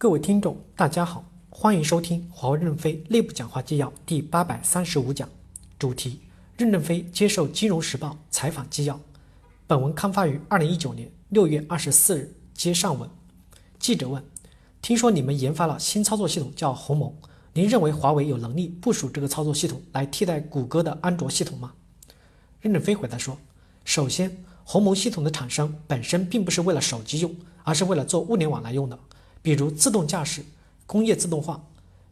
各位听众，大家好，欢迎收听华为任正非内部讲话纪要第八百三十五讲，主题：任正非接受《金融时报》采访纪要。本文刊发于二零一九年六月二十四日。接上文，记者问：“听说你们研发了新操作系统，叫鸿蒙，您认为华为有能力部署这个操作系统来替代谷歌的安卓系统吗？”任正非回答说：“首先，鸿蒙系统的产生本身并不是为了手机用，而是为了做物联网来用的。”比如自动驾驶、工业自动化，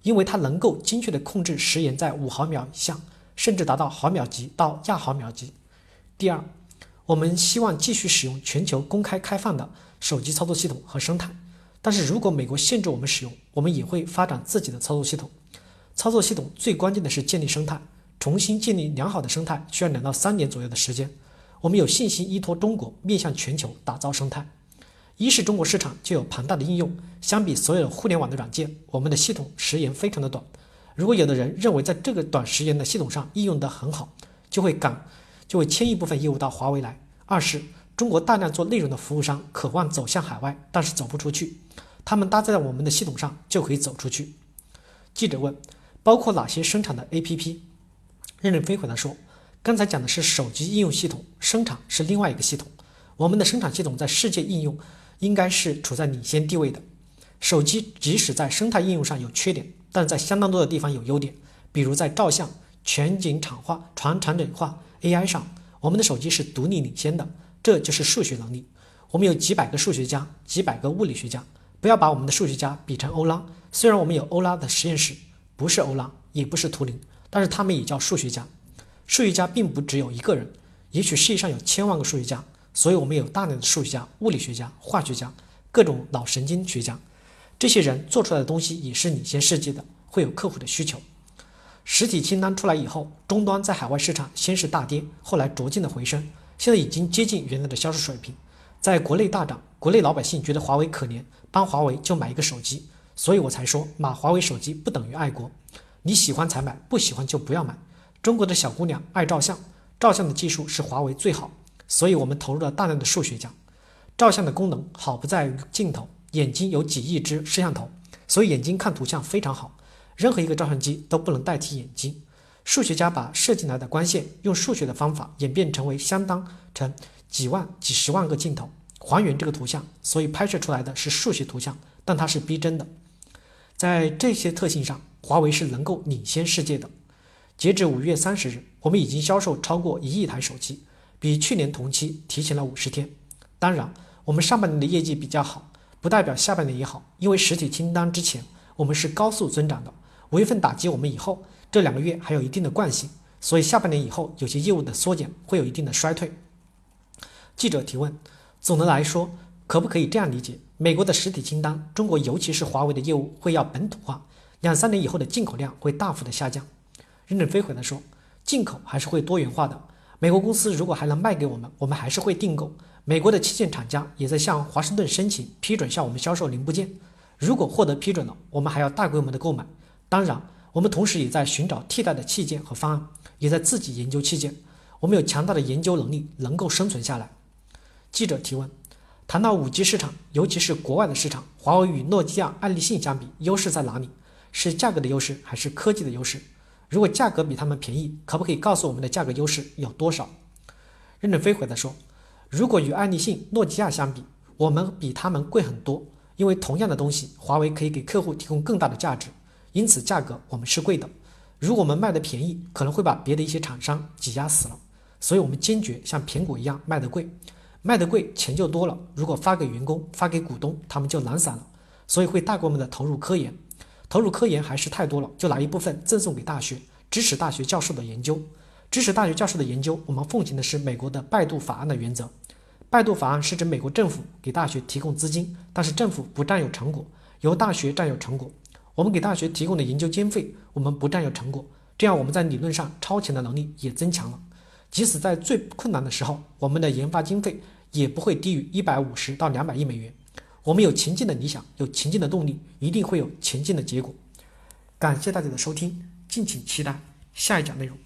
因为它能够精确地控制时延在五毫秒以下，甚至达到毫秒级到亚毫秒级。第二，我们希望继续使用全球公开开放的手机操作系统和生态，但是如果美国限制我们使用，我们也会发展自己的操作系统。操作系统最关键的是建立生态，重新建立良好的生态需要两到三年左右的时间。我们有信心依托中国面向全球打造生态。一是中国市场就有庞大的应用，相比所有的互联网的软件，我们的系统时延非常的短。如果有的人认为在这个短时延的系统上应用得很好，就会赶，就会迁一部分业务到华为来。二是中国大量做内容的服务商渴望走向海外，但是走不出去，他们搭载在我们的系统上就可以走出去。记者问：包括哪些生产的 APP？任正非回答说：刚才讲的是手机应用系统，生产是另外一个系统。我们的生产系统在世界应用。应该是处在领先地位的。手机即使在生态应用上有缺点，但在相当多的地方有优点，比如在照相、全景场化、全场景化、AI 上，我们的手机是独立领先的。这就是数学能力。我们有几百个数学家，几百个物理学家。不要把我们的数学家比成欧拉，虽然我们有欧拉的实验室，不是欧拉，也不是图灵，但是他们也叫数学家。数学家并不只有一个人，也许世界上有千万个数学家。所以，我们有大量的数学家、物理学家、化学家、各种脑神经学家，这些人做出来的东西也是领先世界的，会有客户的需求。实体清单出来以后，终端在海外市场先是大跌，后来逐渐的回升，现在已经接近原来的销售水平。在国内大涨，国内老百姓觉得华为可怜，帮华为就买一个手机，所以我才说买华为手机不等于爱国，你喜欢才买，不喜欢就不要买。中国的小姑娘爱照相，照相的技术是华为最好。所以我们投入了大量的数学家。照相的功能好不在于镜头，眼睛有几亿只摄像头，所以眼睛看图像非常好。任何一个照相机都不能代替眼睛。数学家把射进来的光线用数学的方法演变成为相当成几万、几十万个镜头还原这个图像，所以拍摄出来的是数学图像，但它是逼真的。在这些特性上，华为是能够领先世界的。截至五月三十日，我们已经销售超过一亿台手机。比去年同期提前了五十天。当然，我们上半年的业绩比较好，不代表下半年也好，因为实体清单之前我们是高速增长的。五月份打击我们以后，这两个月还有一定的惯性，所以下半年以后有些业务的缩减会有一定的衰退。记者提问：总的来说，可不可以这样理解？美国的实体清单，中国尤其是华为的业务会要本土化，两三年以后的进口量会大幅的下降。任正非回答说：进口还是会多元化的。美国公司如果还能卖给我们，我们还是会订购。美国的器件厂家也在向华盛顿申请批准向我们销售零部件。如果获得批准了，我们还要大规模的购买。当然，我们同时也在寻找替代的器件和方案，也在自己研究器件。我们有强大的研究能力，能够生存下来。记者提问：谈到五 G 市场，尤其是国外的市场，华为与诺基亚、爱立信相比，优势在哪里？是价格的优势，还是科技的优势？如果价格比他们便宜，可不可以告诉我们的价格优势有多少？任正非回答说：“如果与爱立信、诺基亚相比，我们比他们贵很多。因为同样的东西，华为可以给客户提供更大的价值，因此价格我们是贵的。如果我们卖的便宜，可能会把别的一些厂商挤压死了。所以我们坚决像苹果一样卖得贵，卖得贵钱就多了。如果发给员工、发给股东，他们就懒散了。所以会大规模的投入科研。”投入科研还是太多了，就拿一部分赠送给大学，支持大学教授的研究。支持大学教授的研究，我们奉行的是美国的拜杜法案的原则。拜杜法案是指美国政府给大学提供资金，但是政府不占有成果，由大学占有成果。我们给大学提供的研究经费，我们不占有成果，这样我们在理论上超前的能力也增强了。即使在最困难的时候，我们的研发经费也不会低于一百五十到两百亿美元。我们有前进的理想，有前进的动力，一定会有前进的结果。感谢大家的收听，敬请期待下一讲内容。